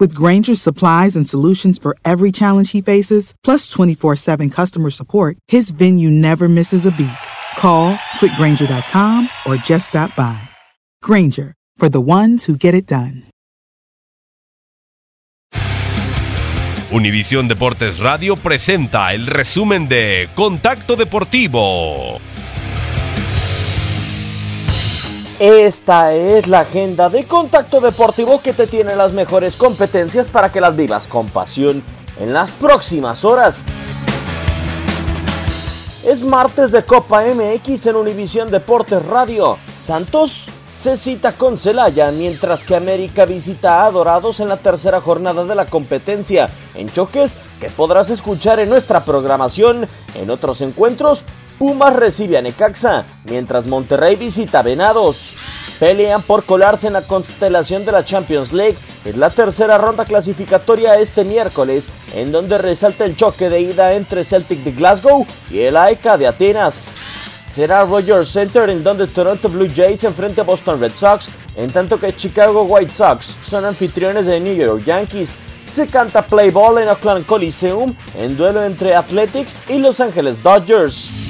With Granger's supplies and solutions for every challenge he faces, plus 24 7 customer support, his venue never misses a beat. Call quickgranger.com or just stop by. Granger, for the ones who get it done. Univisión Deportes Radio presenta el resumen de Contacto Deportivo. Esta es la agenda de Contacto Deportivo que te tiene las mejores competencias para que las vivas con pasión en las próximas horas. Es martes de Copa MX en Univisión Deportes Radio. Santos se cita con Celaya, mientras que América visita a Dorados en la tercera jornada de la competencia, en choques que podrás escuchar en nuestra programación. En otros encuentros, Pumas recibe a Necaxa, mientras Monterrey visita a Venados. Pelean por colarse en la constelación de la Champions League. Es la tercera ronda clasificatoria este miércoles, en donde resalta el choque de ida entre Celtic de Glasgow y el AEK de Atenas será Rogers Center en donde Toronto Blue Jays enfrenta a Boston Red Sox, en tanto que Chicago White Sox son anfitriones de New York Yankees. Se canta play ball en Oakland Coliseum en duelo entre Athletics y Los Angeles Dodgers.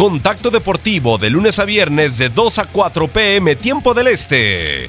Contacto Deportivo de lunes a viernes de 2 a 4 pm tiempo del Este.